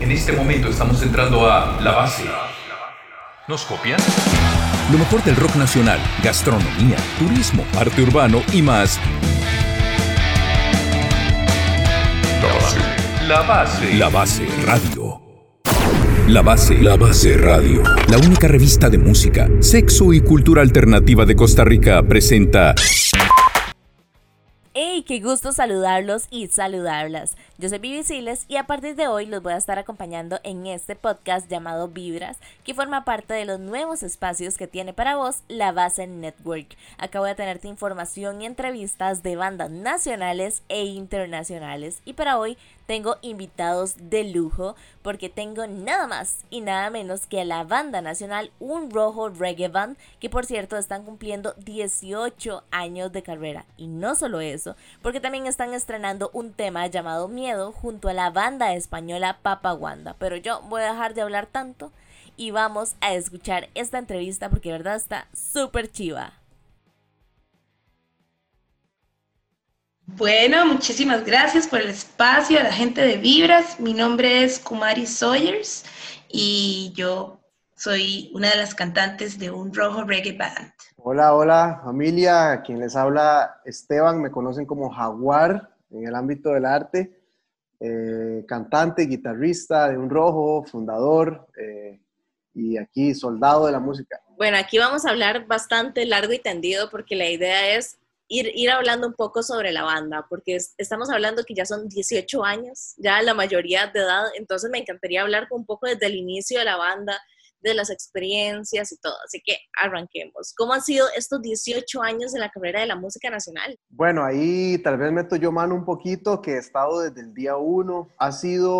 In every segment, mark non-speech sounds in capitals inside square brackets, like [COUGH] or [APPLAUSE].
En este momento estamos entrando a la base. ¿Nos copian? Lo mejor del rock nacional, gastronomía, turismo, arte urbano y más. La base. La base. La Base Radio. La Base. La Base Radio. La única revista de música, sexo y cultura alternativa de Costa Rica presenta ¡Hey! ¡Qué gusto saludarlos y saludarlas! Yo soy Vivi Siles y a partir de hoy los voy a estar acompañando en este podcast llamado Vibras, que forma parte de los nuevos espacios que tiene para vos la Base Network. Acá voy a tenerte información y entrevistas de bandas nacionales e internacionales. Y para hoy tengo invitados de lujo porque tengo nada más y nada menos que la banda nacional Un Rojo Reggae Band, que por cierto están cumpliendo 18 años de carrera. Y no solo eso, porque también están estrenando un tema llamado Miedo junto a la banda española Papa Wanda. Pero yo voy a dejar de hablar tanto y vamos a escuchar esta entrevista porque de verdad está súper chiva. Bueno, muchísimas gracias por el espacio a la gente de Vibras. Mi nombre es Kumari Sawyers y yo soy una de las cantantes de un rojo reggae band. Hola, hola familia, quien les habla Esteban, me conocen como Jaguar en el ámbito del arte, eh, cantante, guitarrista de un rojo, fundador eh, y aquí soldado de la música. Bueno, aquí vamos a hablar bastante largo y tendido porque la idea es ir, ir hablando un poco sobre la banda, porque estamos hablando que ya son 18 años, ya la mayoría de edad, entonces me encantaría hablar un poco desde el inicio de la banda, de las experiencias y todo. Así que arranquemos. ¿Cómo han sido estos 18 años en la carrera de la música nacional? Bueno, ahí tal vez meto yo mano un poquito, que he estado desde el día uno. Ha sido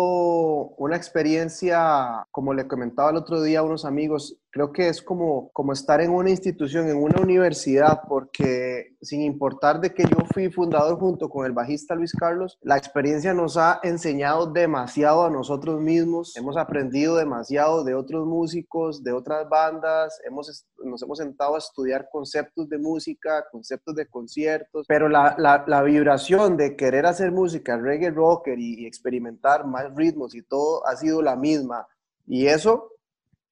una experiencia, como le comentaba el otro día a unos amigos, creo que es como, como estar en una institución, en una universidad, porque sin importar de que yo fui fundador junto con el bajista Luis Carlos, la experiencia nos ha enseñado demasiado a nosotros mismos, hemos aprendido demasiado de otros músicos, de otras bandas, hemos, nos hemos sentado a estudiar conceptos de música, conceptos de conciertos, pero la, la, la vibración de querer hacer música, reggae rocker y, y experimentar más ritmos y todo ha sido la misma. Y eso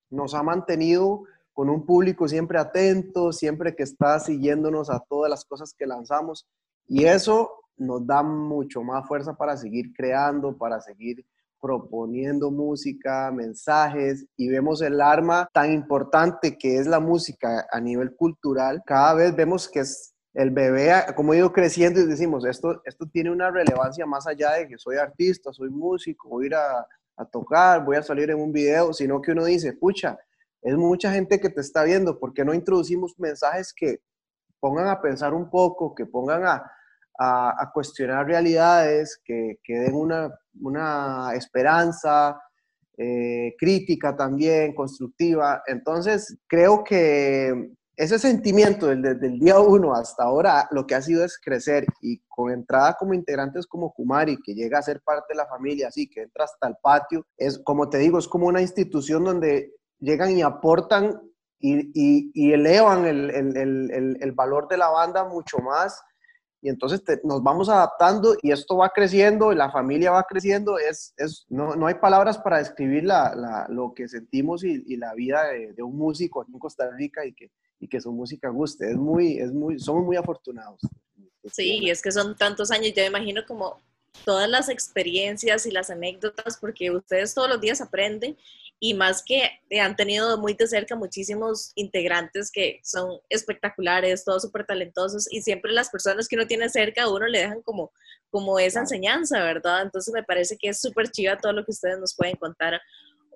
nos ha mantenido con un público siempre atento, siempre que está siguiéndonos a todas las cosas que lanzamos. Y eso nos da mucho más fuerza para seguir creando, para seguir proponiendo música, mensajes y vemos el arma tan importante que es la música a nivel cultural. Cada vez vemos que es el bebé, como ha ido creciendo y decimos, esto, esto tiene una relevancia más allá de que soy artista, soy músico, voy ir a, a tocar, voy a salir en un video, sino que uno dice, pucha, es mucha gente que te está viendo, ¿por qué no introducimos mensajes que pongan a pensar un poco, que pongan a, a, cuestionar realidades, que, que den una, una esperanza, eh, crítica también, constructiva? Entonces, creo que ese sentimiento desde el día uno hasta ahora lo que ha sido es crecer y con entrada como integrantes como Kumari, que llega a ser parte de la familia, así que entra hasta el patio, es como te digo, es como una institución donde llegan y aportan y, y, elevan el, valor de la banda mucho más. Y entonces nos vamos adaptando y esto va creciendo, y la familia va creciendo. Es, no, no hay palabras para describir la, lo que sentimos y, y la vida de, de, un músico aquí en Costa Rica y que, y que su música guste. Es muy, es muy, somos muy afortunados. Sí, es que son tantos años, yo me imagino como todas las experiencias y las anécdotas, porque ustedes todos los días aprenden y más que han tenido muy de cerca muchísimos integrantes que son espectaculares, todos súper talentosos y siempre las personas que uno tiene cerca a uno le dejan como, como esa enseñanza, ¿verdad? Entonces me parece que es súper chiva todo lo que ustedes nos pueden contar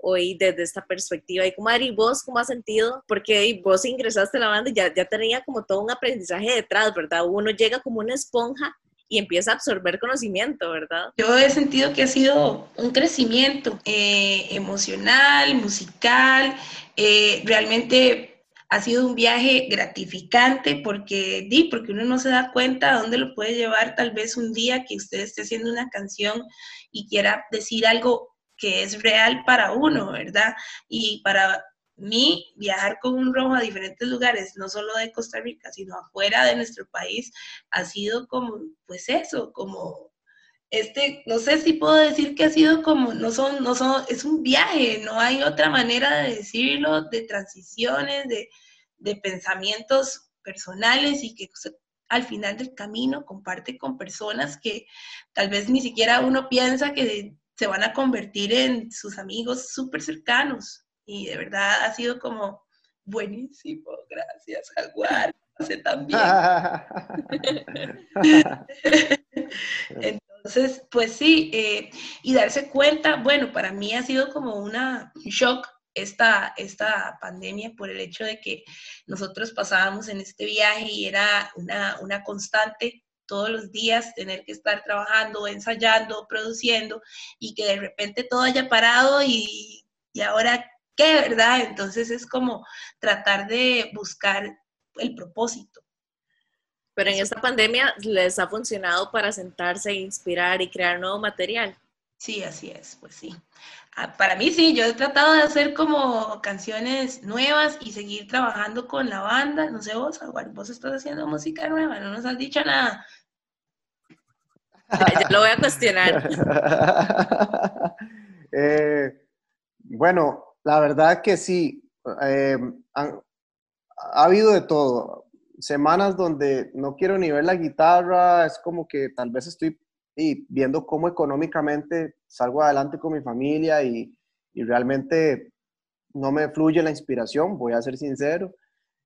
hoy desde esta perspectiva. Y como Ari, vos cómo has sentido? Porque vos ingresaste a la banda y ya, ya tenía como todo un aprendizaje detrás, ¿verdad? Uno llega como una esponja y empieza a absorber conocimiento, ¿verdad? Yo he sentido que ha sido un crecimiento eh, emocional, musical, eh, realmente ha sido un viaje gratificante porque, di, porque uno no se da cuenta a dónde lo puede llevar tal vez un día que usted esté haciendo una canción y quiera decir algo que es real para uno, ¿verdad? Y para mí, viajar con un rojo a diferentes lugares, no solo de Costa Rica, sino afuera de nuestro país, ha sido como, pues eso, como este, no sé si puedo decir que ha sido como, no son, no son, es un viaje, no hay otra manera de decirlo, de transiciones, de, de pensamientos personales y que al final del camino comparte con personas que tal vez ni siquiera uno piensa que se van a convertir en sus amigos súper cercanos. Y de verdad ha sido como buenísimo, gracias, Jaguar, hace también. [LAUGHS] Entonces, pues sí, eh, y darse cuenta, bueno, para mí ha sido como una shock esta, esta pandemia por el hecho de que nosotros pasábamos en este viaje y era una, una constante todos los días tener que estar trabajando, ensayando, produciendo y que de repente todo haya parado y, y ahora qué, ¿verdad? Entonces es como tratar de buscar el propósito. Pero en esta pandemia les ha funcionado para sentarse, inspirar y crear nuevo material. Sí, así es, pues sí. Ah, para mí sí, yo he tratado de hacer como canciones nuevas y seguir trabajando con la banda. No sé vos, vos estás haciendo música nueva, no nos has dicho nada. [LAUGHS] Lo voy a cuestionar. [LAUGHS] Eh, bueno, la verdad que sí. Eh, ha habido de todo semanas donde no quiero ni ver la guitarra, es como que tal vez estoy viendo cómo económicamente salgo adelante con mi familia y, y realmente no me fluye la inspiración, voy a ser sincero.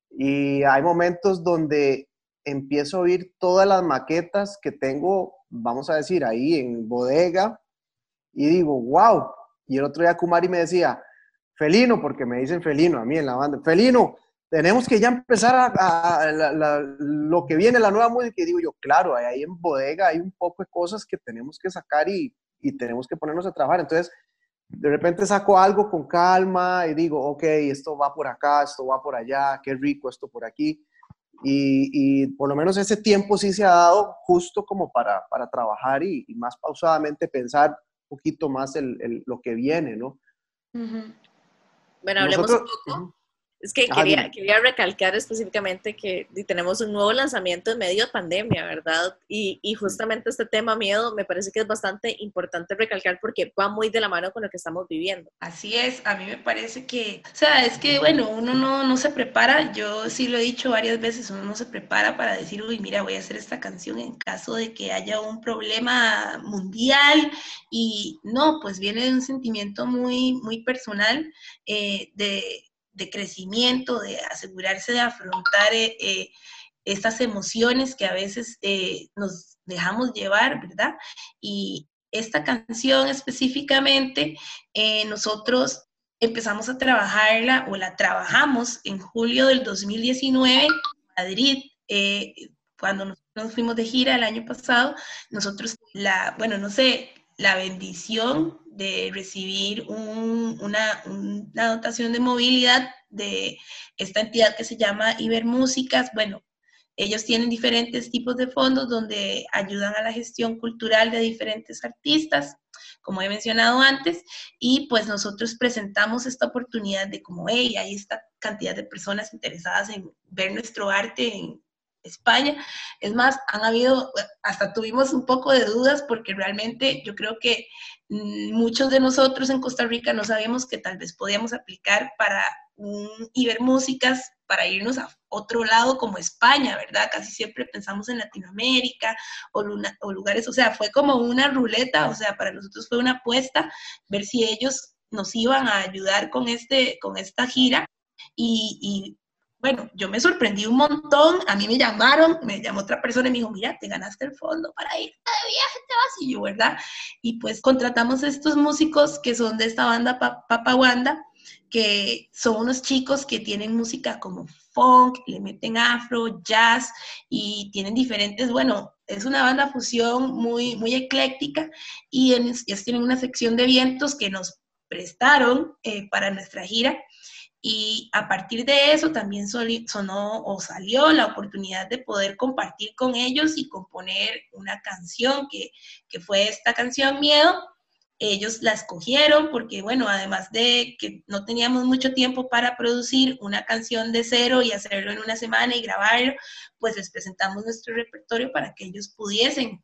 Y hay momentos donde empiezo a oír todas las maquetas que tengo, vamos a decir, ahí en bodega y digo, wow. Y el otro día Kumari me decía, Felino, porque me dicen Felino a mí en la banda, Felino, tenemos que ya empezar a, lo que viene, la nueva música. Y digo yo, claro, ahí en bodega hay un poco de cosas que tenemos que sacar y, y tenemos que ponernos a trabajar. Entonces, de repente saco algo con calma y digo, ok, esto va por acá, esto va por allá, qué rico esto por aquí. Y, y por lo menos ese tiempo sí se ha dado justo como para, para trabajar y, y, más pausadamente pensar un poquito más el, el, lo que viene, ¿no? Bueno, hablemos un poco es que quería, quería recalcar específicamente que tenemos un nuevo lanzamiento en medio de pandemia, ¿verdad? Y, y, justamente este tema miedo me parece que es bastante importante recalcar porque va muy de la mano con lo que estamos viviendo. Así es, a mí me parece que, o sea, es que, bueno, uno no, no se prepara, yo sí lo he dicho varias veces, uno no se prepara para decir, uy, mira, voy a hacer esta canción en caso de que haya un problema mundial y no, pues viene de un sentimiento muy, muy personal eh, de de crecimiento, de asegurarse de afrontar eh, eh, estas emociones que a veces eh, nos dejamos llevar, ¿verdad? Y esta canción específicamente, nosotros empezamos a trabajarla o la trabajamos en julio del 2019 en Madrid. cuando nos fuimos de gira el año pasado, nosotros la, bueno, no sé, la bendición de recibir una, dotación de movilidad de esta entidad que se llama Ibermúsicas. Bueno, ellos tienen diferentes tipos de fondos donde ayudan a la gestión cultural de diferentes artistas, como he mencionado antes, y pues nosotros presentamos esta oportunidad de como, hey, hay esta cantidad de personas interesadas en ver nuestro arte en, España. Es más, han habido, hasta tuvimos un poco de dudas porque realmente yo creo que mm, muchos de nosotros en Costa Rica no sabíamos que tal vez podíamos aplicar para un Ibermúsicas para irnos a otro lado como España, ¿verdad? Casi siempre pensamos en Latinoamérica o, o lugares, o sea, fue como una ruleta, o sea, para nosotros fue una apuesta ver si ellos nos iban a ayudar con, este, con esta gira y bueno, yo me sorprendí un montón, a mí me llamaron, me llamó otra persona y me dijo, mira, te ganaste el fondo para ir de viaje, te vas y yo, ¿verdad? Y pues contratamos a estos músicos que son de esta banda Papa Wanda, que son unos chicos que tienen música como funk, le meten afro, jazz y tienen diferentes, bueno, es una banda fusión muy, muy ecléctica y ellos tienen una sección de vientos que nos prestaron eh, para nuestra gira y a partir de eso también sonó o salió la oportunidad de poder compartir con ellos y componer una canción que, que fue esta canción Miedo. Ellos la escogieron porque, bueno, además de que no teníamos mucho tiempo para producir una canción de cero y hacerlo en una semana y grabarlo, pues les presentamos nuestro repertorio para que ellos pudiesen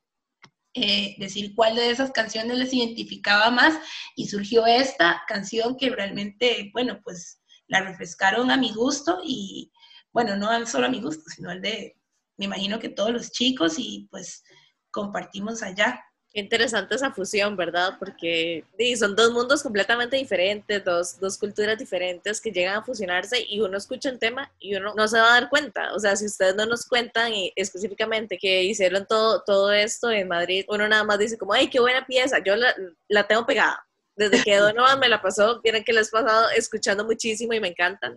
eh, decir cuál de esas canciones les identificaba más y surgió esta canción que realmente, bueno, pues la refrescaron a mi gusto y, bueno, no solo a mi gusto, sino al de, me imagino que todos los chicos y pues compartimos allá. Qué interesante esa fusión, ¿verdad? Porque son dos mundos completamente diferentes, dos, dos, culturas diferentes que llegan a fusionarse y uno escucha el tema y uno no se va a dar cuenta. O sea, si ustedes no nos cuentan y específicamente que hicieron todo, todo esto en Madrid, uno nada más dice como, ¡ay, qué buena pieza! Yo la, la tengo pegada. Desde que Donovan me la pasó, miren que les he pasado escuchando muchísimo y me encanta.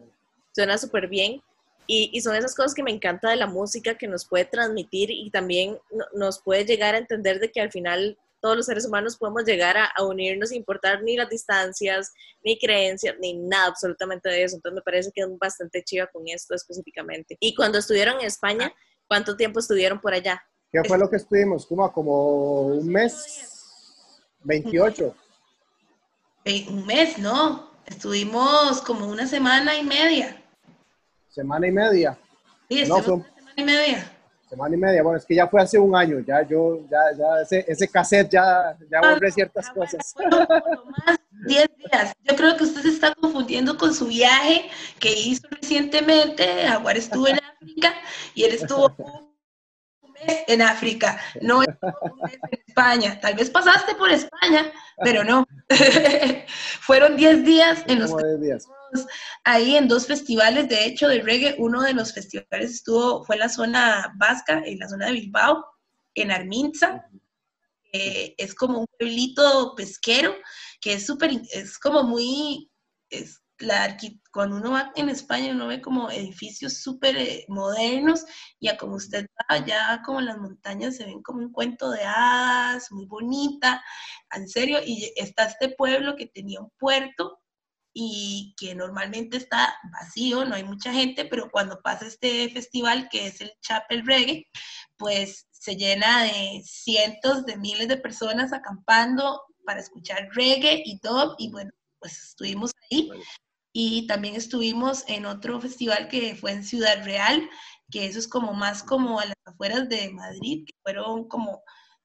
Suena súper bien. Y, y, son esas cosas que me encanta de la música, que nos puede transmitir y también nos puede llegar a entender de que al final todos los seres humanos podemos llegar a, unirnos sin importar ni las distancias, ni creencias, ni nada absolutamente de eso. Entonces me parece que es bastante chiva con esto específicamente. Y cuando estuvieron en España, ¿cuánto tiempo estuvieron por allá? ¿Qué fue lo que estuvimos? Como, como un mes, 28. Un mes, no. Estuvimos como una semana y media semana y media. Sí, no, una semana y media. Semana y media, bueno, es que ya fue hace un año, ya yo, ya, ya ese, ese cassette ya, ya ah, borré ciertas cosas. Bueno, más 10 días. Yo creo que usted se está confundiendo con su viaje que hizo recientemente. Jaguar estuvo en [LAUGHS] África y él estuvo en África, no mes en España. Tal vez pasaste por España, pero no. [LAUGHS] Fueron 10 días en los días ahí en dos festivales, de hecho, de reggae. Uno de los festivales estuvo, fue en la zona vasca, en la zona de Bilbao, en Arminza. es como un pueblito pesquero que es súper, es como muy, es la, cuando uno va en España uno ve como edificios súper eh, modernos y a como usted va ya como las montañas se ven como un cuento de hadas, muy bonita, en serio, y está este pueblo que tenía un puerto y que normalmente está vacío, no hay mucha gente, pero cuando pasa este festival que es el Chapel Reggae, pues se llena de cientos de miles de personas acampando para escuchar reggae y dub y bueno, pues estuvimos ahí y también estuvimos en otro festival que fue en Ciudad Real, que eso es como más como a las afueras de Madrid, que fueron como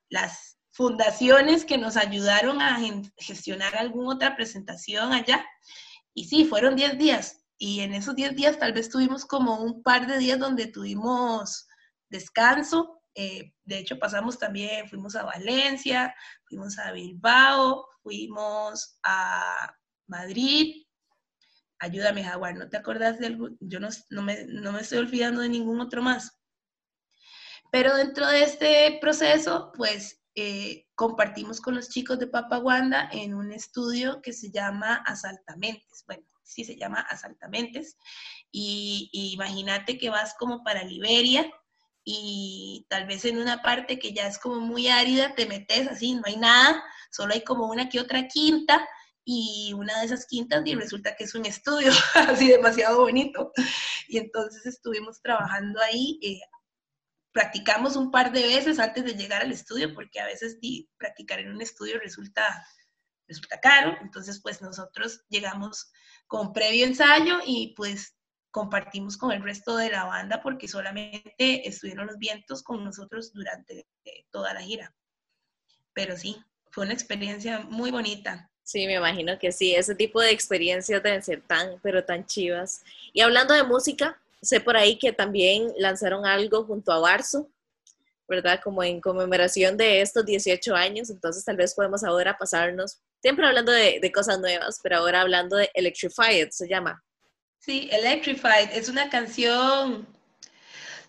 las fundaciones que nos ayudaron a gestionar alguna otra presentación allá. Y sí, fueron 10 días. Y en esos 10 días tal vez tuvimos como un par de días donde tuvimos descanso. Eh, de hecho, pasamos también, fuimos a Valencia, fuimos a Bilbao, fuimos a Madrid. Ayúdame, Jaguar, ¿no te acordás de algo? Yo no, no, me, no me estoy olvidando de ningún otro más. Pero dentro de este proceso, pues eh, compartimos con los chicos de Papaguanda en un estudio que se llama Asaltamentes. Bueno, sí se llama Asaltamentes. Y, imagínate que vas como para Liberia y tal vez en una parte que ya es como muy árida te metes así, no hay nada, solo hay como una que otra quinta y una de esas quintas y resulta que es un estudio [LAUGHS] así demasiado bonito. Y entonces estuvimos trabajando ahí eh, practicamos un par de veces antes de llegar al estudio, porque a veces practicar en un estudio resulta, resulta caro. Entonces, pues nosotros llegamos con previo ensayo y pues compartimos con el resto de la banda porque solamente estuvieron los vientos con nosotros durante eh, toda la gira. Pero sí, fue una experiencia muy bonita. Sí, me imagino que sí, ese tipo de experiencias deben ser tan, pero tan chivas. Y hablando de música, Sé por ahí que también lanzaron algo junto a Barso, ¿verdad? Como en conmemoración de estos 18 años, entonces tal vez podemos ahora pasarnos, siempre hablando de, cosas nuevas, pero ahora hablando de Electrified, se llama. Sí, Electrified es una canción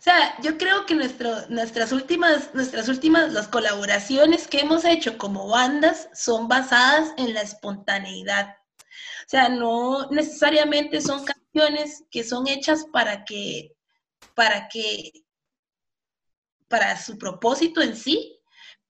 o sea, yo creo que nuestras últimas, nuestras últimas, las colaboraciones que hemos hecho como bandas son basadas en la espontaneidad. O sea, no necesariamente son que son hechas para que, para que, para su propósito en sí,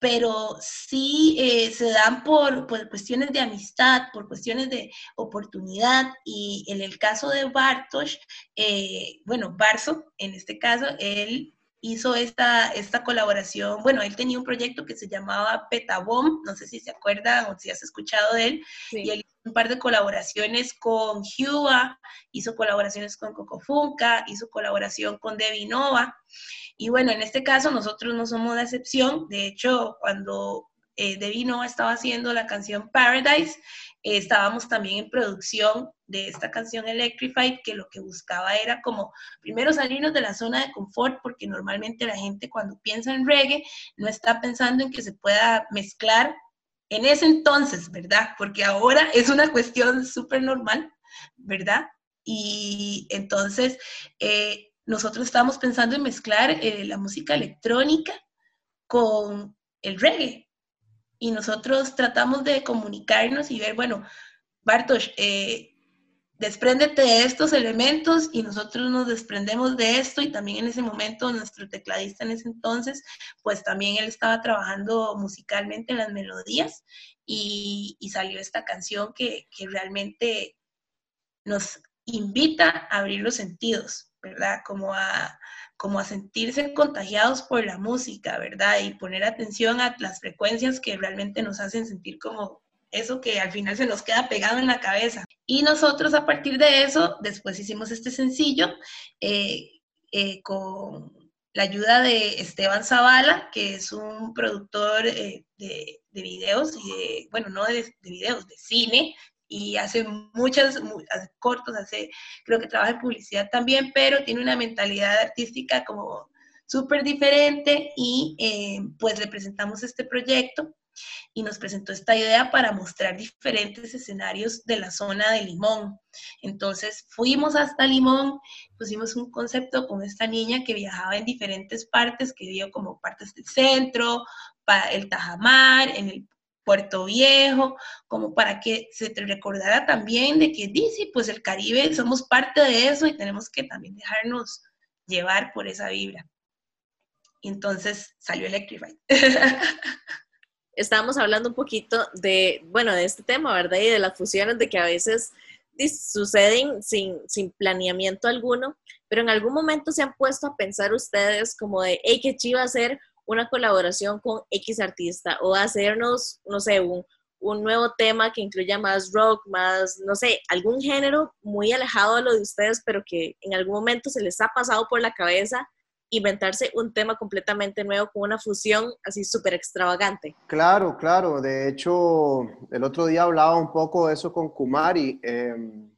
pero sí eh, se dan por, cuestiones de amistad, por cuestiones de oportunidad. Y en el caso de Bartosz, eh, bueno, Barso, en este caso, él hizo esta, esta colaboración. Bueno, él tenía un proyecto que se llamaba Petabomb, no sé si se acuerdan o si has escuchado de él, y él un par de colaboraciones con Hua, hizo colaboraciones con Coco Funka, hizo colaboración con Debbie Nova. Y bueno, en este caso nosotros no somos la excepción. De hecho, cuando eh, Debbie Nova estaba haciendo la canción Paradise, eh, estábamos también en producción de esta canción Electrified, que lo que buscaba era como primero salirnos de la zona de confort, porque normalmente la gente cuando piensa en reggae no está pensando en que se pueda mezclar en ese entonces, ¿verdad? Porque ahora es una cuestión súper normal, ¿verdad? Y entonces eh, nosotros estamos pensando en mezclar eh, la música electrónica con el reggae. Y nosotros tratamos de comunicarnos y ver, bueno, Bartosz, eh, despréndete de estos elementos y nosotros nos desprendemos de esto y también en ese momento nuestro tecladista en ese entonces, pues también él estaba trabajando musicalmente en las melodías y, salió esta canción que, que, realmente nos invita a abrir los sentidos, ¿verdad? Como a, como a sentirse contagiados por la música, ¿verdad? Y poner atención a las frecuencias que realmente nos hacen sentir como eso que al final se nos queda pegado en la cabeza. Y nosotros a partir de eso, después hicimos este sencillo eh, eh, con la ayuda de Esteban Zavala, que es un productor eh, de, videos, y bueno, no de, videos, de cine, y hace muchas, cortos, hace, creo que trabaja en publicidad también, pero tiene una mentalidad artística como súper diferente y pues le presentamos este proyecto y nos presentó esta idea para mostrar diferentes escenarios de la zona de Limón. Entonces fuimos hasta Limón, pusimos un concepto con esta niña que viajaba en diferentes partes, que dio como partes del centro, para el Tajamar, en el Puerto Viejo, como para que se te recordara también de que dice, pues el Caribe somos parte de eso y tenemos que también dejarnos llevar por esa vibra. Y entonces salió Electrified. [LAUGHS] estábamos hablando un poquito de, bueno, de este tema, ¿verdad? Y de las fusiones, de que a veces suceden sin, sin planeamiento alguno, pero en algún momento se han puesto a pensar ustedes como de, hey, qué chiva hacer una colaboración con X artista o hacernos, no sé, un, un nuevo tema que incluya más rock, más, no sé, algún género muy alejado de lo de ustedes, pero que en algún momento se les ha pasado por la cabeza inventarse un tema completamente nuevo con una fusión así súper extravagante. Claro, claro. De hecho, el otro día hablaba un poco de eso con Kumari. Em,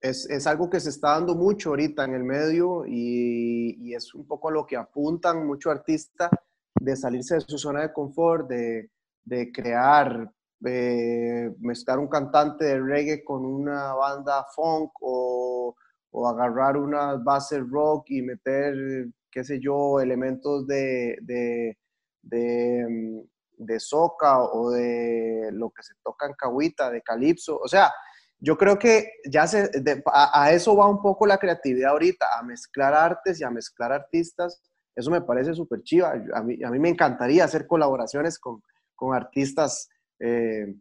es, es, algo que se está dando mucho ahorita en el medio y, y es un poco lo que apuntan muchos artistas de salirse de su zona de confort, de, de crear, eh, mezclar un cantante de reggae con una banda funk o, o agarrar unas bases rock y meter qué sé yo, elementos de, de, mm, de soca o de lo que se toca en cahuita, de calipso. O sea, yo creo que ya se, a, eso va un poco la creatividad ahorita, a mezclar artes y a mezclar artistas. Eso me parece súper chiva. A mí, a mí me encantaría hacer colaboraciones con, con artistas eh,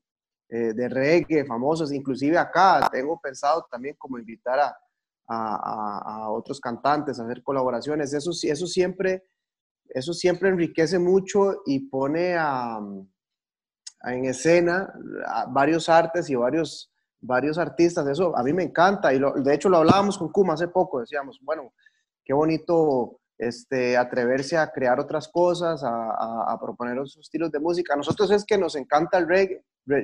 eh, de reggae famosos. Inclusive acá tengo pensado también como invitar a, a, otros cantantes, a hacer colaboraciones. Eso, eso, siempre, eso siempre enriquece mucho y pone en escena varios artes y varios, varios artistas. Eso a mí me encanta y de hecho lo hablábamos con Kuma hace poco. Decíamos, bueno, qué bonito este, atreverse a crear otras cosas, a, a, proponer otros estilos de música. A nosotros es que nos encanta el reggae.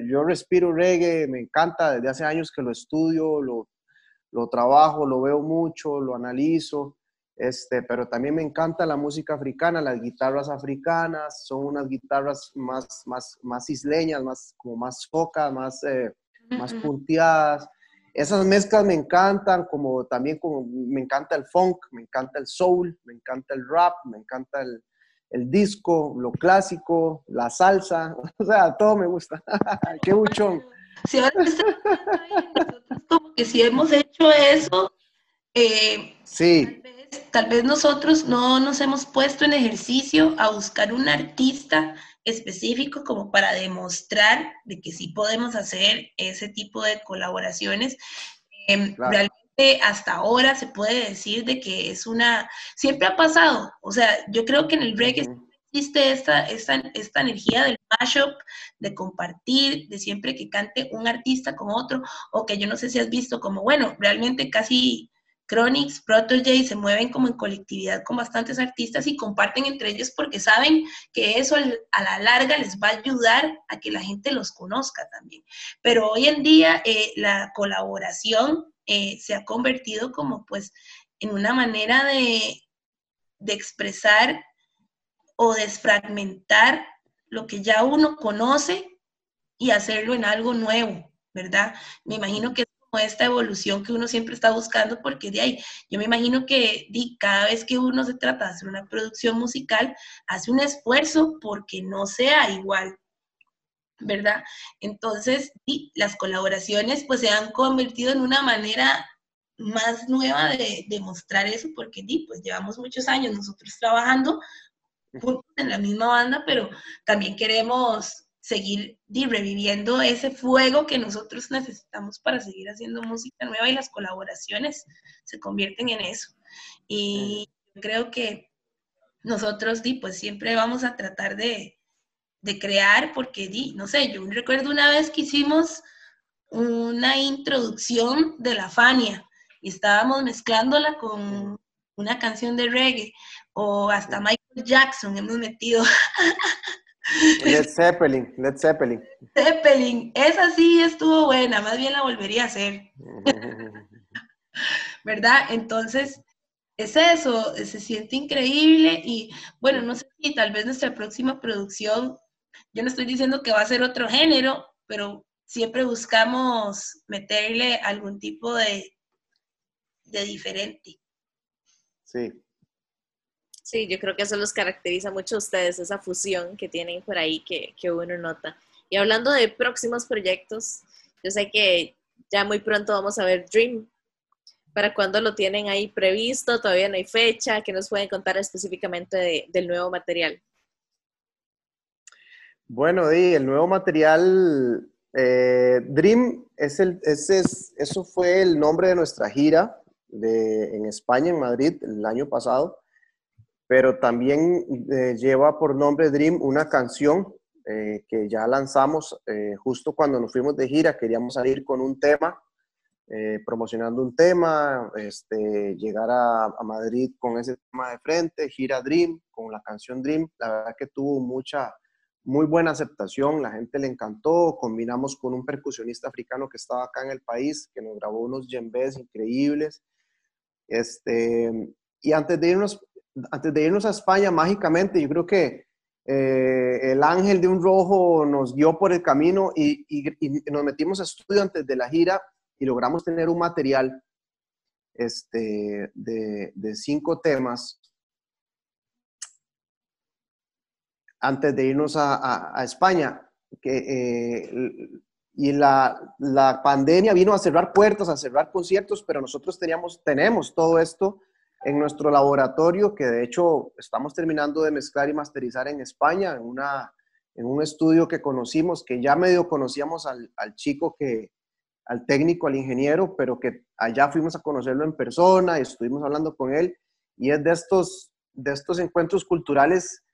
Yo respiro reggae, me encanta desde hace años que lo estudio, lo, lo trabajo, lo veo mucho, lo analizo, este, pero también me encanta la música africana, las guitarras africanas, son unas guitarras más, más, más isleñas, más, como más focas, más, eh, más punteadas. Esas mezclas me encantan, como también como me encanta el funk, me encanta el soul, me encanta el rap, me encanta el, el disco, lo clásico, la salsa, [LAUGHS] o sea, todo me gusta. [LAUGHS] ¡Qué buchón! Si ahora nosotros como que si hemos hecho eso, eh, sí. Tal vez, nosotros no nos hemos puesto en ejercicio a buscar un artista específico como para demostrar de que sí podemos hacer ese tipo de colaboraciones. Em, realmente hasta ahora se puede decir de que es una, siempre ha pasado, o sea, yo creo que en el reggae existe esta, esta, esta energía del mashup, de compartir, de siempre que cante un artista con otro, o que yo no sé si has visto como, bueno, realmente casi Chronix, Protoje se mueven como en colectividad con bastantes artistas y comparten entre ellos porque saben que eso a la larga les va a ayudar a que la gente los conozca también. Pero hoy en día eh, la colaboración eh, se ha convertido como pues en una manera de, de expresar o desfragmentar lo que ya uno conoce y hacerlo en algo nuevo, ¿verdad? Me imagino que esta evolución que uno siempre está buscando, porque de ahí, yo me imagino que di, cada vez que uno se trata de hacer una producción musical, hace un esfuerzo porque no sea igual, ¿verdad? Entonces, di, las colaboraciones pues se han convertido en una manera más nueva de, de mostrar eso, porque di, pues llevamos muchos años nosotros trabajando juntos en la misma banda, pero también queremos seguir reviviendo ese fuego que nosotros necesitamos para seguir haciendo música nueva y las colaboraciones se convierten en eso. Y creo que nosotros, di, pues siempre vamos a tratar de, de crear, porque, di, no sé, yo recuerdo una vez que hicimos una introducción de la Fania y estábamos mezclándola con una canción de reggae o hasta Michael Jackson hemos metido [LAUGHS] Led Zeppelin, Led Zeppelin. Zeppelin, esa sí estuvo buena, más bien la volvería a hacer. [LAUGHS] ¿Verdad? Entonces, es eso, se siente increíble y bueno, no sé si tal vez nuestra próxima producción, yo no estoy diciendo que va a ser otro género, pero siempre buscamos meterle algún tipo de, de diferente. Sí, Sí, yo creo que eso los caracteriza mucho a ustedes, esa fusión que tienen por ahí que, que uno nota. Y hablando de próximos proyectos, yo sé que ya muy pronto vamos a ver Dream. ¿Para cuándo lo tienen ahí previsto? Todavía no hay fecha. ¿Qué nos pueden contar específicamente del nuevo material? Bueno, Di, el nuevo material, eh, Dream, es el, ese es, eso fue el nombre de nuestra gira de, en España, en Madrid, el año pasado pero también eh, lleva por nombre Dream una canción eh, que ya lanzamos eh, justo cuando nos fuimos de gira, queríamos salir con un tema, promocionando un tema, este, llegar a, a, Madrid con ese tema de frente, gira Dream, con la canción Dream, la verdad que tuvo mucha, muy buena aceptación, la gente le encantó, combinamos con un percusionista africano que estaba acá en el país, que nos grabó unos djembes increíbles, este, y antes de irnos, antes de irnos a España, mágicamente, yo creo que eh, el ángel de un rojo nos guió por el camino y, nos metimos a estudio antes de la gira y logramos tener un material este, de, cinco temas antes de irnos a, España. Que, eh, y la, la, pandemia vino a cerrar puertas, a cerrar conciertos, pero nosotros teníamos, tenemos todo esto en nuestro laboratorio, que de hecho estamos terminando de mezclar y masterizar en España, en, una, en un estudio que conocimos, que ya medio conocíamos al, al chico que, al técnico, al ingeniero, pero que allá fuimos a conocerlo en persona y estuvimos hablando con él. Y es de estos, de estos encuentros culturales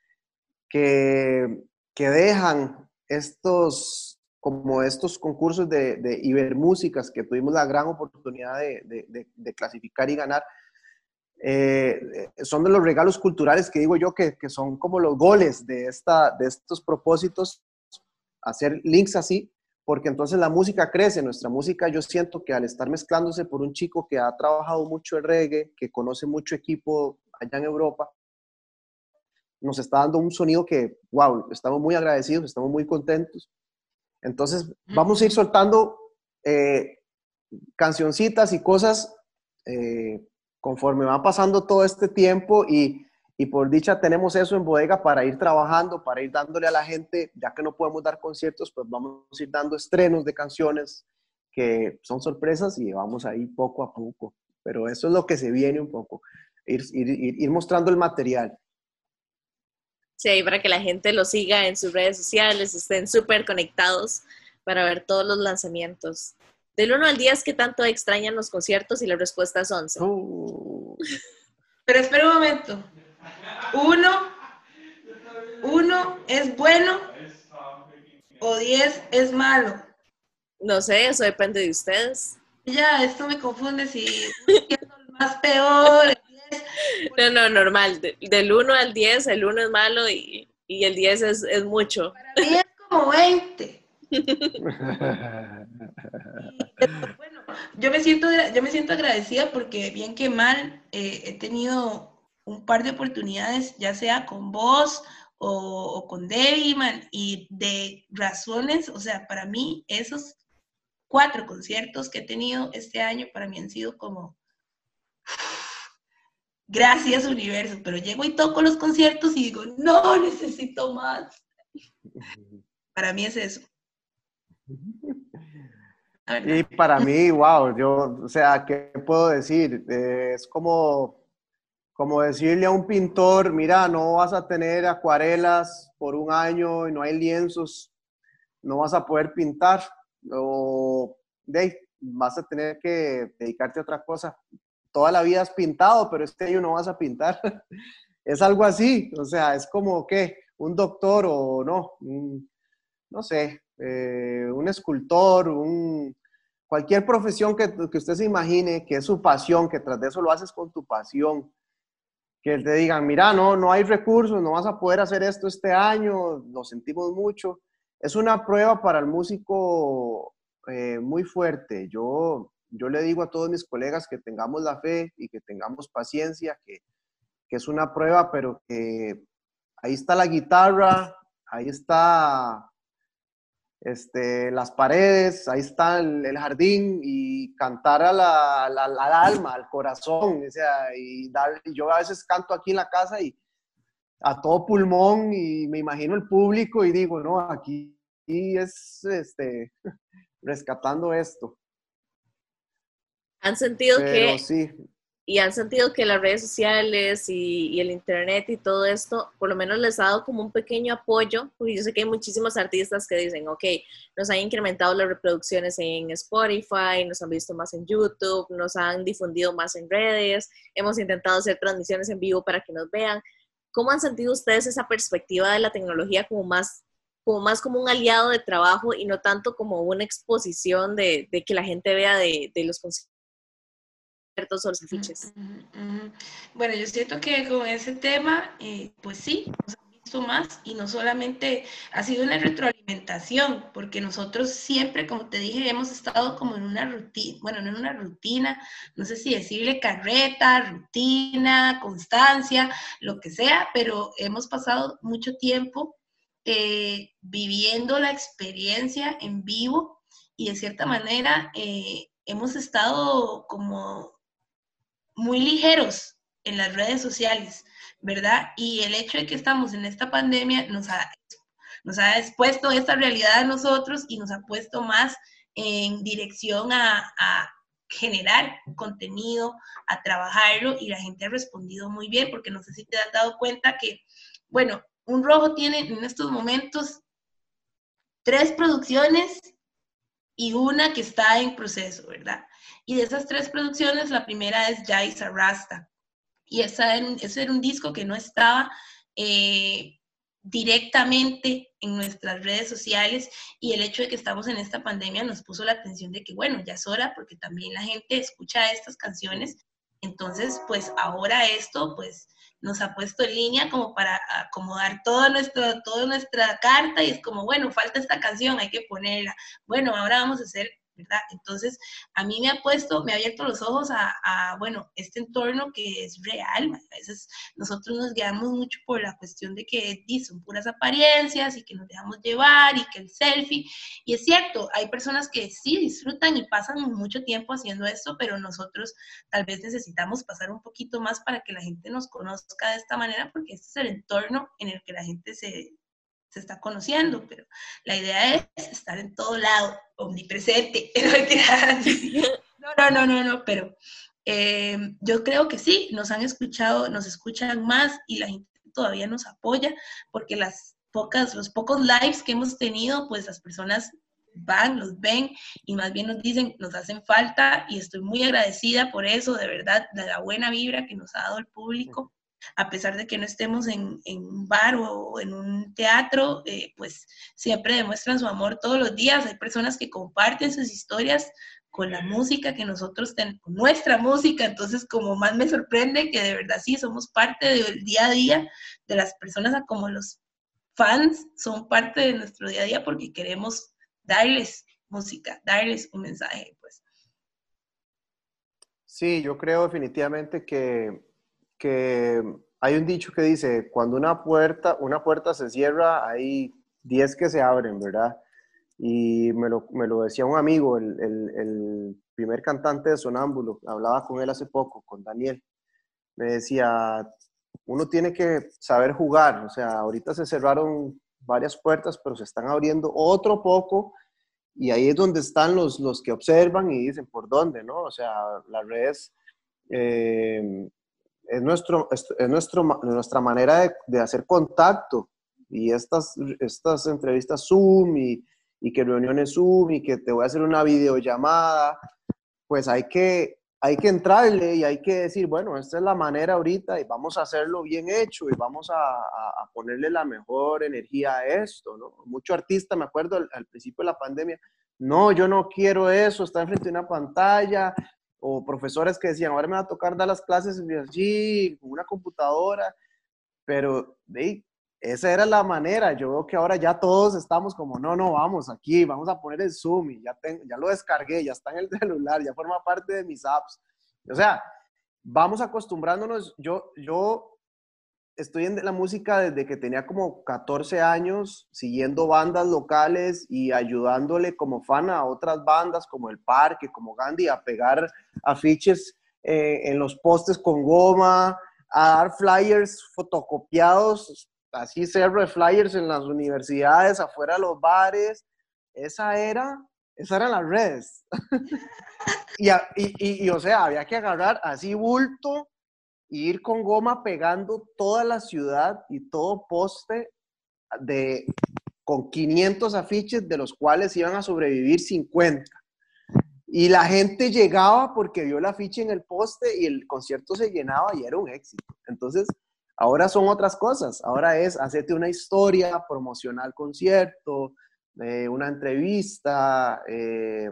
que, que dejan estos, como estos concursos de, de Ibermúsicas que tuvimos la gran oportunidad de, clasificar y ganar, eh, son de los regalos culturales que digo yo que, que, son como los goles de, esta, de estos propósitos, hacer links así, porque entonces la música crece, nuestra música yo siento que al estar mezclándose por un chico que ha trabajado mucho el reggae, que conoce mucho equipo allá en Europa, nos está dando un sonido que, wow, estamos muy agradecidos, estamos muy contentos. Entonces vamos a ir soltando eh, cancioncitas y cosas eh, conforme va pasando todo este tiempo y, y, por dicha tenemos eso en bodega para ir trabajando, para ir dándole a la gente, ya que no podemos dar conciertos, pues vamos a ir dando estrenos de canciones que son sorpresas y vamos ahí poco a poco. Pero eso es lo que se viene un poco, ir, ir, ir mostrando el material. Sí, para que la gente lo siga en sus redes sociales, estén súper conectados para ver todos los lanzamientos. Del 1 al 10, ¿qué tanto extrañan los conciertos? Y la respuesta es 11. Uh. Pero espera un momento. Uno, uno es bueno o diez es malo. No sé, eso depende de ustedes. Ya, esto me confunde si es más peor. No, no, normal. del 1 al 10, el 1 es malo y, y el 10 es, es, mucho. Para mí es como 20. [LAUGHS] bueno, yo me, siento, yo me siento agradecida porque bien que mal eh, he tenido un par de oportunidades, ya sea con vos o, o con Debbie, y de razones, o sea, para mí esos cuatro conciertos que he tenido este año para mí han sido como, [SIGHS] gracias universo, pero llego y toco los conciertos y digo, no, necesito más. [LAUGHS] Para mí es eso. [LAUGHS] Y para mí, wow, yo, o sea, ¿qué puedo decir? Eh, es como, como decirle a un pintor, mira, no vas a tener acuarelas por un año y no hay lienzos, no vas a poder pintar o de, vas a tener que dedicarte a otra cosa. Toda la vida has pintado, pero este año no vas a pintar. [LAUGHS] es algo así, o sea, es como que un doctor o no, no sé, eh, un escultor, un, cualquier profesión que, que, usted se imagine, que es su pasión, que tras de eso lo haces con tu pasión, que te digan, mira, no, no hay recursos, no vas a poder hacer esto este año, lo sentimos mucho. Es una prueba para el músico eh, muy fuerte. Yo, yo le digo a todos mis colegas que tengamos la fe y que tengamos paciencia, que, que es una prueba, pero que ahí está la guitarra, ahí está este, las paredes, ahí está el, jardín y cantar a la, al alma, al corazón, o sea, y dar, yo a veces canto aquí en la casa y a todo pulmón y me imagino el público y digo, no, aquí es este, [LAUGHS] rescatando esto. Han sentido que... Sí. Y han sentido que las redes sociales y, el internet y todo esto, por lo menos les ha dado como un pequeño apoyo, porque yo sé que hay muchísimos artistas que dicen, ok, nos han incrementado las reproducciones en Spotify, nos han visto más en YouTube, nos han difundido más en redes, hemos intentado hacer transmisiones en vivo para que nos vean. ¿Cómo han sentido ustedes esa perspectiva de la tecnología como más como más como un aliado de trabajo y no tanto como una exposición de, de que la gente vea de, de los conciertos o los afiches. Bueno, yo siento que con ese tema, eh, pues sí, nos han visto más y no solamente ha sido una retroalimentación, porque nosotros siempre, como te dije, hemos estado como en una rutina, bueno, no en una rutina, no sé si decirle carreta, rutina, constancia, lo que sea, pero hemos pasado mucho tiempo eh, viviendo la experiencia en vivo y de cierta manera eh, hemos estado como muy ligeros en las redes sociales, ¿verdad? Y el hecho de que estamos en esta pandemia nos ha, nos ha expuesto esta realidad a nosotros y nos ha puesto más en dirección a, a generar contenido, a trabajarlo y la gente ha respondido muy bien porque no sé si te has dado cuenta que, bueno, un rojo tiene en estos momentos tres producciones y una que está en proceso, ¿verdad? Y de esas tres producciones, la primera es Jaisa Rasta. Y esa ese era un disco que no estaba eh, directamente en nuestras redes sociales y el hecho de que estamos en esta pandemia nos puso la atención de que, bueno, ya es hora porque también la gente escucha estas canciones. Entonces, pues ahora esto, pues nos ha puesto en línea como para acomodar toda nuestra, toda nuestra carta y es como, bueno, falta esta canción, hay que ponerla. Bueno, ahora vamos a hacer ¿verdad? Entonces, a mí me ha puesto, me ha abierto los ojos a, bueno, este entorno que es real. A veces nosotros nos guiamos mucho por la cuestión de que son puras apariencias y que nos dejamos llevar y que el selfie. Y es cierto, hay personas que sí disfrutan y pasan mucho tiempo haciendo esto, pero nosotros tal vez necesitamos pasar un poquito más para que la gente nos conozca de esta manera, porque este es el entorno en el que la gente se, se está pero la idea es estar en todo lado, omnipresente. [LAUGHS] [LAUGHS] No, no, no, no, no, pero eh, yo creo que sí, nos han escuchado, nos escuchan más y la gente todavía nos apoya porque las pocas, los pocos lives que hemos tenido, pues las personas van, los ven y más bien nos dicen, nos hacen falta y estoy muy agradecida por eso, de verdad, de la buena vibra que nos ha dado el público. A pesar de que no estemos en, un bar o en un teatro, eh, pues siempre demuestran su amor todos los días. Hay personas que comparten sus historias con la música que nosotros tenemos, nuestra música, entonces como más me sorprende que de verdad sí somos parte del día a día de las personas como los fans son parte de nuestro día a día porque queremos darles música, darles un mensaje, pues. Sí, yo creo definitivamente que, que hay un dicho que dice, cuando una puerta, una puerta se cierra, hay 10 que se abren, ¿verdad? Y me lo, me lo decía un amigo, el, el, el, primer cantante de Sonámbulo, hablaba con él hace poco, con Daniel. Me decía, uno tiene que saber jugar, o sea, ahorita se cerraron varias puertas, pero se están abriendo otro poco y ahí es donde están los, los que observan y dicen por dónde, ¿no? O sea, las redes eh, es, nuestro, es, nuestro, nuestra manera de, de, hacer contacto y estas, estas entrevistas Zoom y, y que reuniones Zoom y que te voy a hacer una videollamada, pues hay que, hay que entrarle y hay que decir, bueno, esta es la manera ahorita y vamos a hacerlo bien hecho y vamos a, a, ponerle la mejor energía a esto, ¿no? Mucho artista, me acuerdo al, principio de la pandemia, no, yo no quiero eso, estar frente a una pantalla, o profesores que decían, ahora me va a tocar dar las clases allí, con una computadora, pero de esa era la manera. Yo veo que ahora ya todos estamos como, no, no, vamos aquí, vamos a poner el Zoom y ya, tengo, ya lo descargué, ya está en el [LAUGHS] celular, ya forma parte de mis apps. O sea, vamos acostumbrándonos. Yo, yo estoy en la música desde que tenía como 14 años, siguiendo bandas locales y ayudándole como fan a otras bandas como El Parque, como Gandhi, a pegar afiches eh, en los postes con goma, a dar flyers fotocopiados así cerro flyers en las universidades, afuera de los bares. Esa era, esa eran las redes. [LAUGHS] y, y, y, o sea, había que agarrar así bulto e ir con goma pegando toda la ciudad y todo poste de, con 500 afiches, de los cuales iban a sobrevivir 50. Y la gente llegaba porque vio el afiche en el poste y el concierto se llenaba y era un éxito. Entonces, Ahora son otras cosas. Ahora es hacerte una historia, promocionar concierto, eh, una entrevista, eh,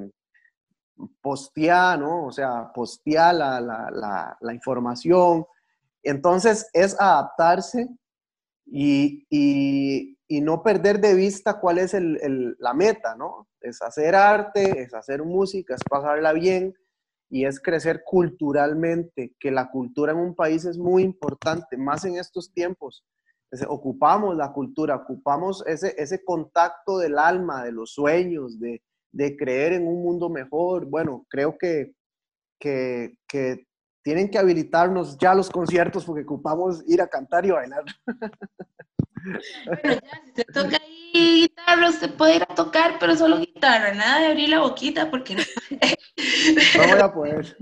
postear, ¿no? O sea, postear la, la, la, información. Entonces es adaptarse y, y, y, no perder de vista cuál es el, el, la meta, ¿no? Es hacer arte, es hacer música, es pasarla bien, y es crecer culturalmente, que la cultura en un país es muy importante, más en estos tiempos. ocupamos la cultura, ocupamos ese, ese contacto del alma, de los sueños, de, de creer en un mundo mejor. Bueno, creo que, que, que tienen que habilitarnos ya los conciertos porque ocupamos ir a cantar y bailar. Bueno, ya, si se toca ahí guitarra, se puede ir a tocar, pero solo guitarra, nada de abrir la boquita porque no. [LAUGHS] No voy a poder.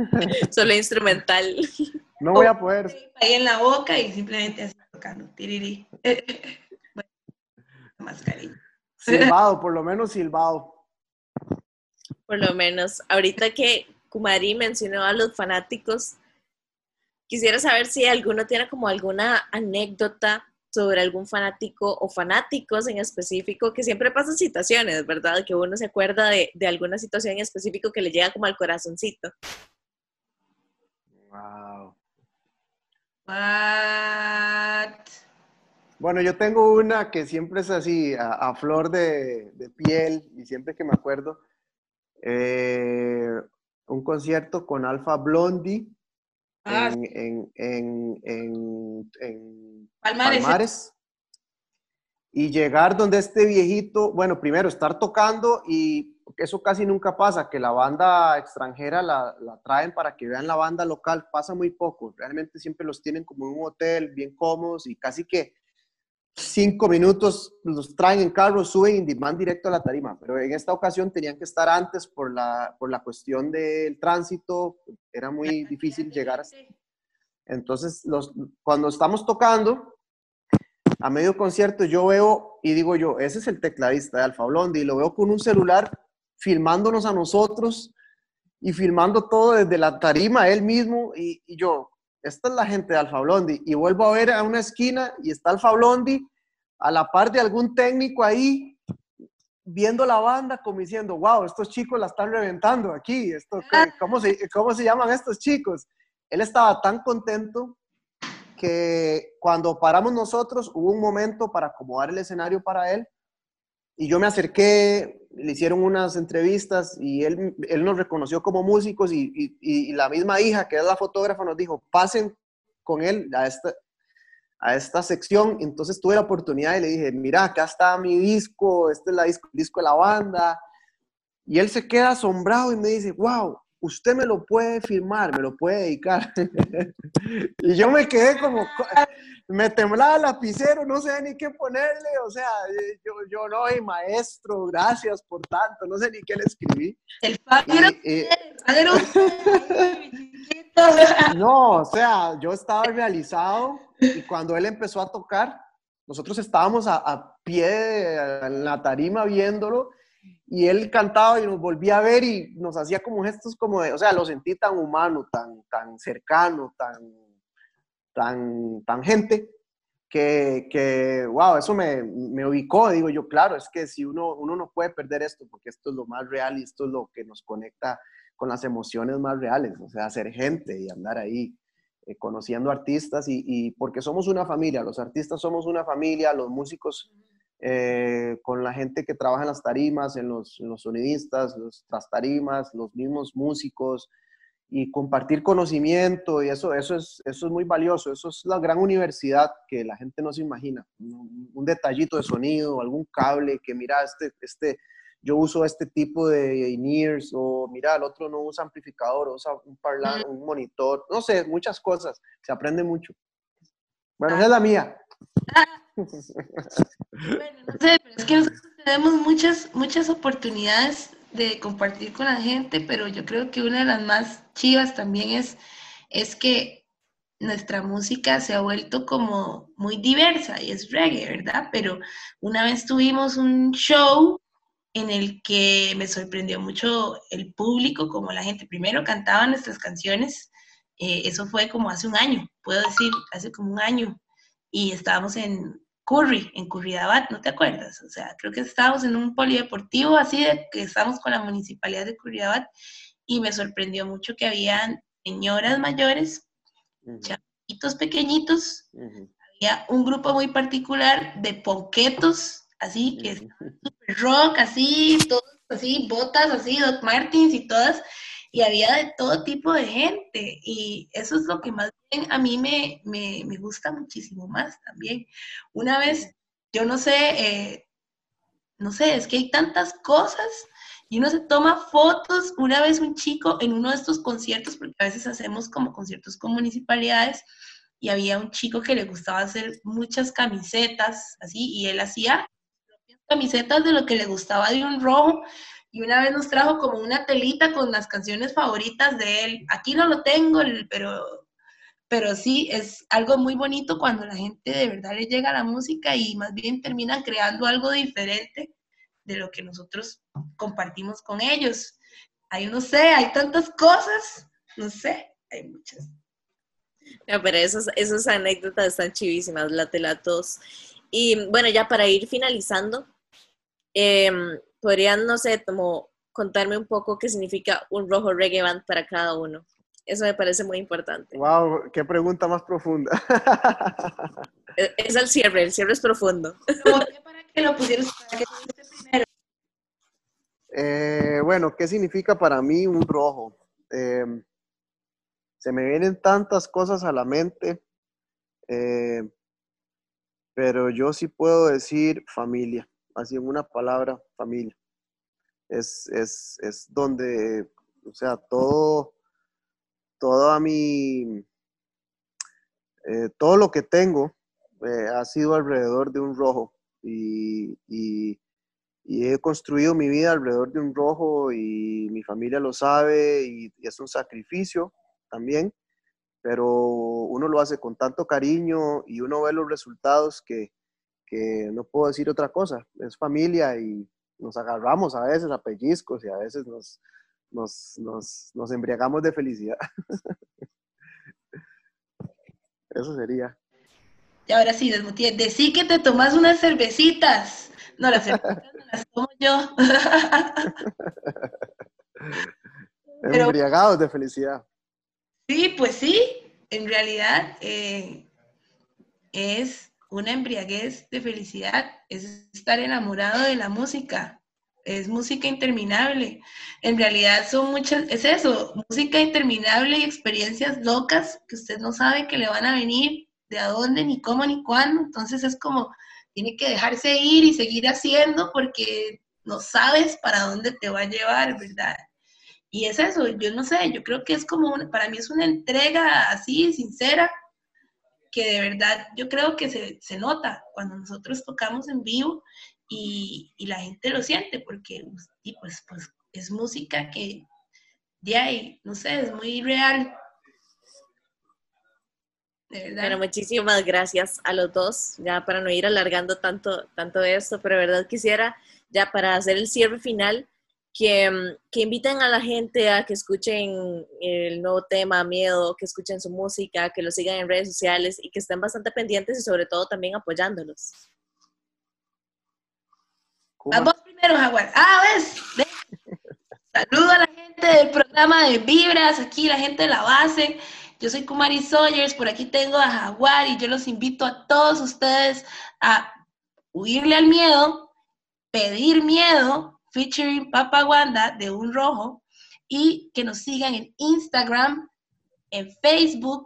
Solo instrumental. No voy a poder. Ahí en la boca y simplemente así tocando. Tiriri. [LAUGHS] Bueno, más cariño. Silbado, por lo menos silbado. Por lo menos. Ahorita que Kumari mencionó a los fanáticos, quisiera saber si alguno tiene como alguna anécdota sobre algún fanático o fanáticos en específico, que siempre pasan situaciones, ¿verdad? Que uno se acuerda de, de alguna situación en específico que le llega como al corazoncito. Wow. What? Bueno, yo tengo una que siempre es así, a, flor de, de, piel, y siempre que me acuerdo, eh, un concierto con Alfa Blondie ah, en, en, en, Palmares. Y llegar donde este viejito, bueno, primero estar tocando y eso casi nunca pasa, que la banda extranjera la, la, traen para que vean la banda local, pasa muy poco, realmente siempre los tienen como en un hotel, bien cómodos y casi que cinco minutos los traen en carro, suben y van directo a la tarima, pero en esta ocasión tenían que estar antes por la, por la cuestión del tránsito, era muy difícil llegar. Hasta... Entonces, los, cuando estamos tocando, a medio concierto, yo veo y digo yo, ese es el tecladista de Alfa Blondie, y lo veo con un celular filmándonos a nosotros y filmando todo desde la tarima él mismo, y, y yo, esta es la gente de Alfa Blondi. Y vuelvo a ver a una esquina y está Alfa Blondi a la par de algún técnico ahí viendo la banda como diciendo, wow, estos chicos la están reventando aquí, esto, ¿cómo, se, ¿cómo se llaman estos chicos? Él estaba tan contento que cuando paramos nosotros hubo un momento para acomodar el escenario para él y yo me acerqué, le hicieron unas entrevistas y él, él nos reconoció como músicos y, y, la misma hija, que es la fotógrafa, nos dijo, pasen con él a esta, a esta sección. Entonces tuve la oportunidad y le dije, mira, acá está mi disco, este es la disco, el disco de la banda. Y él se queda asombrado y me dice, wow, usted me lo puede firmar, me lo puede dedicar. [LAUGHS] y yo me quedé como, me temblaba el lapicero, no sé ni qué ponerle, o sea, yo, yo no, y maestro, gracias por tanto, no sé ni qué le escribí. El padre, [LAUGHS] No, o sea, yo estaba realizado y cuando él empezó a tocar, nosotros estábamos a, a pie en la tarima viéndolo y él cantaba y nos volvía a ver y nos hacía como gestos como de, o sea, lo sentí tan humano, tan, tan cercano, tan, tan, tan gente, que, que wow, eso me, me, ubicó, digo yo, claro, es que si uno, uno no puede perder esto, porque esto es lo más real y esto es lo que nos conecta con las emociones más reales, o sea, ser gente y andar ahí eh, conociendo artistas y, y, porque somos una familia, los artistas somos una familia, los músicos eh, con la gente que trabaja en las tarimas, en los, los sonidistas, los, las tarimas, los mismos músicos, y compartir conocimiento, y eso, eso, es, eso es muy valioso, eso es la gran universidad que la gente no se imagina, un, un detallito de sonido, algún cable, que mira, este, este, yo uso este tipo de in-ears, o mira, el otro no usa amplificador, usa un parlante, un monitor, no sé, muchas cosas, se aprende mucho. Bueno, esa es la mía. Bueno, no sé, pero es que nosotros tenemos muchas, muchas oportunidades de compartir con la gente, pero yo creo que una de las más chivas también es, es que nuestra música se ha vuelto como muy diversa y es reggae, ¿verdad? Pero una vez tuvimos un show en el que me sorprendió mucho el público, como la gente primero cantaba nuestras canciones, eh, eso fue como hace un año, puedo decir, hace como un año, y estábamos en Curry, en Curridabat, ¿no te acuerdas? O sea, creo que estábamos en un polideportivo así de que estábamos con la municipalidad de Curridabat y me sorprendió mucho que habían señoras mayores, uh pequeñitos, había un grupo muy particular de ponquetos, así que rock, así, todos así, botas así, Doc Martins y todas, y había de todo tipo de gente y eso es lo que más a mí me, me, me gusta muchísimo más también. Una vez, yo no sé, eh, no sé, es que hay tantas cosas y uno se toma fotos. Una vez un chico en uno de estos conciertos, porque a veces hacemos como conciertos con municipalidades, y había un chico que le gustaba hacer muchas camisetas, así, y él hacía camisetas de lo que le gustaba de un rojo, y una vez nos trajo como una telita con las canciones favoritas de él. Aquí no lo tengo, pero, pero sí es algo muy bonito cuando la gente de verdad le llega la música y más bien termina creando algo diferente de lo que nosotros compartimos con ellos. Hay, no sé, hay tantas cosas, no sé, hay muchas. No, pero esas, esas anécdotas están chivísimas, la tela. Y bueno, ya para ir finalizando, eh, podrían, no sé, como contarme un poco qué significa un rojo reggae band para cada uno. Eso me parece muy importante. Wow, qué pregunta más profunda. [LAUGHS] E, es, el cierre, el cierre es profundo. [LAUGHS] para que lo pusieras primero. Eh, bueno, ¿qué significa para mí un rojo? Em, se me vienen tantas cosas a la mente, eh, pero yo sí puedo decir familia así en una palabra, familia. Es, es, es donde, o sea, todo, toda mi, eh, todo lo que tengo eh, ha sido alrededor de un rojo y, he construido mi vida alrededor de un rojo y mi familia lo sabe y es un sacrificio también, pero uno lo hace con tanto cariño y uno ve los resultados que, que no puedo decir otra cosa, es familia y nos agarramos a veces a pellizcos y a veces nos, nos, nos, nos embriagamos de felicidad. [LAUGHS] eso sería. Y ahora sí, desmutié. Decí que te tomas unas cervecitas. No, las cervecitas no las tomo yo. [LAUGHS] Embriagados de felicidad. Sí, pues sí. En realidad eh, es una embriaguez de felicidad. Es estar enamorado de la música. Es música interminable. En realidad son muchas, es eso, música interminable y experiencias locas que usted no sabe que le van a venir de a dónde, ni cómo, ni cuándo. Entonces es como, tiene que dejarse ir y seguir haciendo porque no sabes para dónde te va a llevar, ¿verdad? Y es eso, yo no sé, yo creo que es como, para mí es una entrega así, sincera, que de verdad yo creo que se, se nota cuando nosotros tocamos en vivo y, y, la gente lo siente, porque y pues, pues es música que de ahí, no sé, es muy real, bueno, muchísimas gracias a los dos, ya para no ir alargando tanto, tanto esto, pero de verdad quisiera, ya para hacer el cierre final, que, mm, que, inviten a la gente a que escuchen el nuevo tema, Miedo, que escuchen su música, que lo sigan en redes sociales y que estén bastante pendientes y sobre todo también apoyándolos. Vamos primero, Jaguar. Ah, ¿ves? Saludo a la gente del programa de Vibras, aquí la gente de la base. Yo soy Kumari Sawyers, por aquí tengo a Jaguar y yo los invito a todos ustedes a huirle al miedo, pedir miedo, featuring Papa Wanda de Un Rojo, y que nos sigan en Instagram, en Facebook,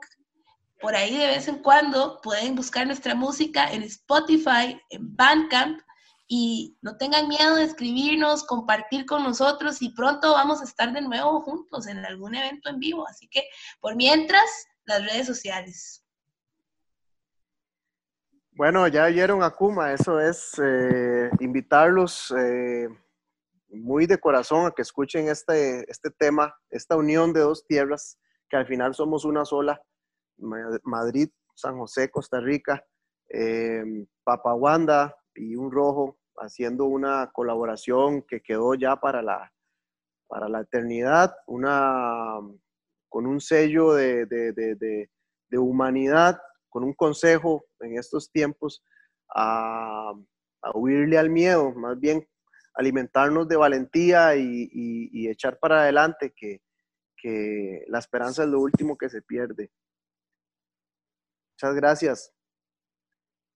por ahí de vez en cuando pueden buscar nuestra música en Spotify, en Bandcamp, y no tengan miedo de escribirnos, compartir con nosotros y pronto vamos a estar de nuevo juntos en algún evento en vivo. Así que por mientras, las redes sociales. Bueno, ya vieron a Kuma, eso es eh, invitarlos eh, muy de corazón a que escuchen este, este tema, esta unión de dos tierras, que al final somos una sola, Madrid, San José, Costa Rica, eh, Papaguanda, y un rojo haciendo una colaboración que quedó ya para la, para la eternidad, una, con un sello de, de, de, de humanidad, con un consejo en estos tiempos a, a, huirle al miedo, más bien alimentarnos de valentía y, y, y echar para adelante, que, que la esperanza es lo último que se pierde. Muchas gracias.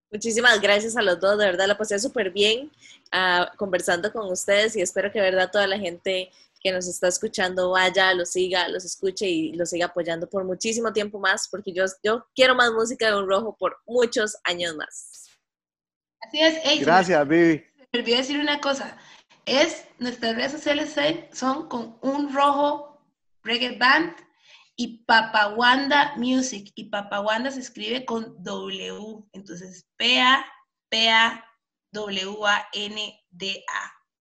Muchísimas gracias a los dos, de verdad la pasé súper bien uh, conversando con ustedes y espero que de verdad toda la gente que nos está escuchando vaya, los siga, los escuche y los siga apoyando por muchísimo tiempo más, porque yo, yo quiero más música de Un Rojo por muchos años más. Así es. gracias, Vivi. Me olvidé decir una cosa, es, nuestras redes sociales son con Un Rojo Reggae Band y Papawanda Music. Y Papawanda se escribe con W. Entonces, P-A-P-A-W-A-N-D-A.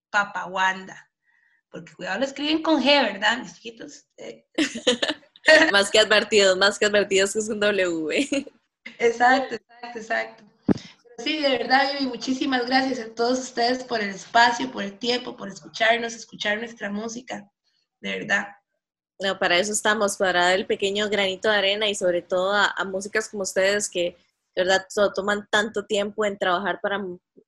Papawanda. Porque cuidado, lo escriben con G, ¿verdad, mis chiquitos? Eh. [LAUGHS] más que advertidos, más que advertidos que es un W. exacto, exacto, exacto. Sí, de verdad, y muchísimas gracias a todos ustedes por el espacio, por el tiempo, por escucharnos, escuchar nuestra música. De verdad. No, para eso estamos, para dar el pequeño granito de arena y sobre todo a, músicas como ustedes que de verdad toman tanto tiempo en trabajar para,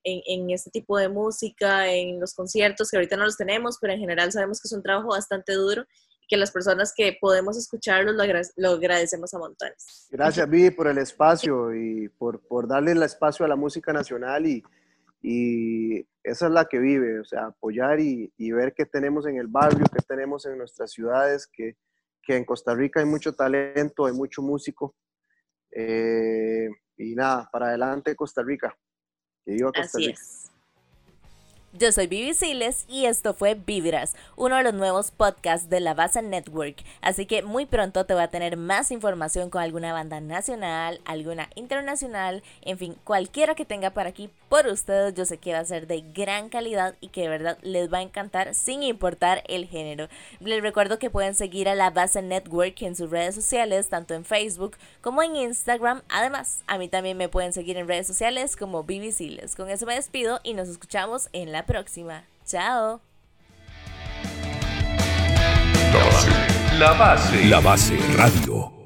en, este tipo de música, en los conciertos, que ahorita no los tenemos, pero en general sabemos que es un trabajo bastante duro que las personas que podemos escucharlos lo, lo agradecemos a montones. Gracias, Vivi, por el espacio y por, por darle el espacio a la música nacional y, y esa es la que vive, o sea, apoyar y, y, ver qué tenemos en el barrio, qué tenemos en nuestras ciudades, que, que en Costa Rica hay mucho talento, hay mucho músico. Eh, y nada, para adelante Costa Rica. Que viva Costa Rica. Yo soy Vivi Siles y esto fue Vibras, uno de los nuevos podcasts de la Base Network. Así que muy pronto te voy a tener más información con alguna banda nacional, alguna internacional, en fin, cualquiera que tenga para aquí por ustedes. Yo sé que va a ser de gran calidad y que de verdad les va a encantar sin importar el género. Les recuerdo que pueden seguir a la Base Network en sus redes sociales, tanto en Facebook como en Instagram. Además, a mí también me pueden seguir en redes sociales como Vivi Siles. Con eso me despido y nos escuchamos en la próxima. Chao. La base. La base radio.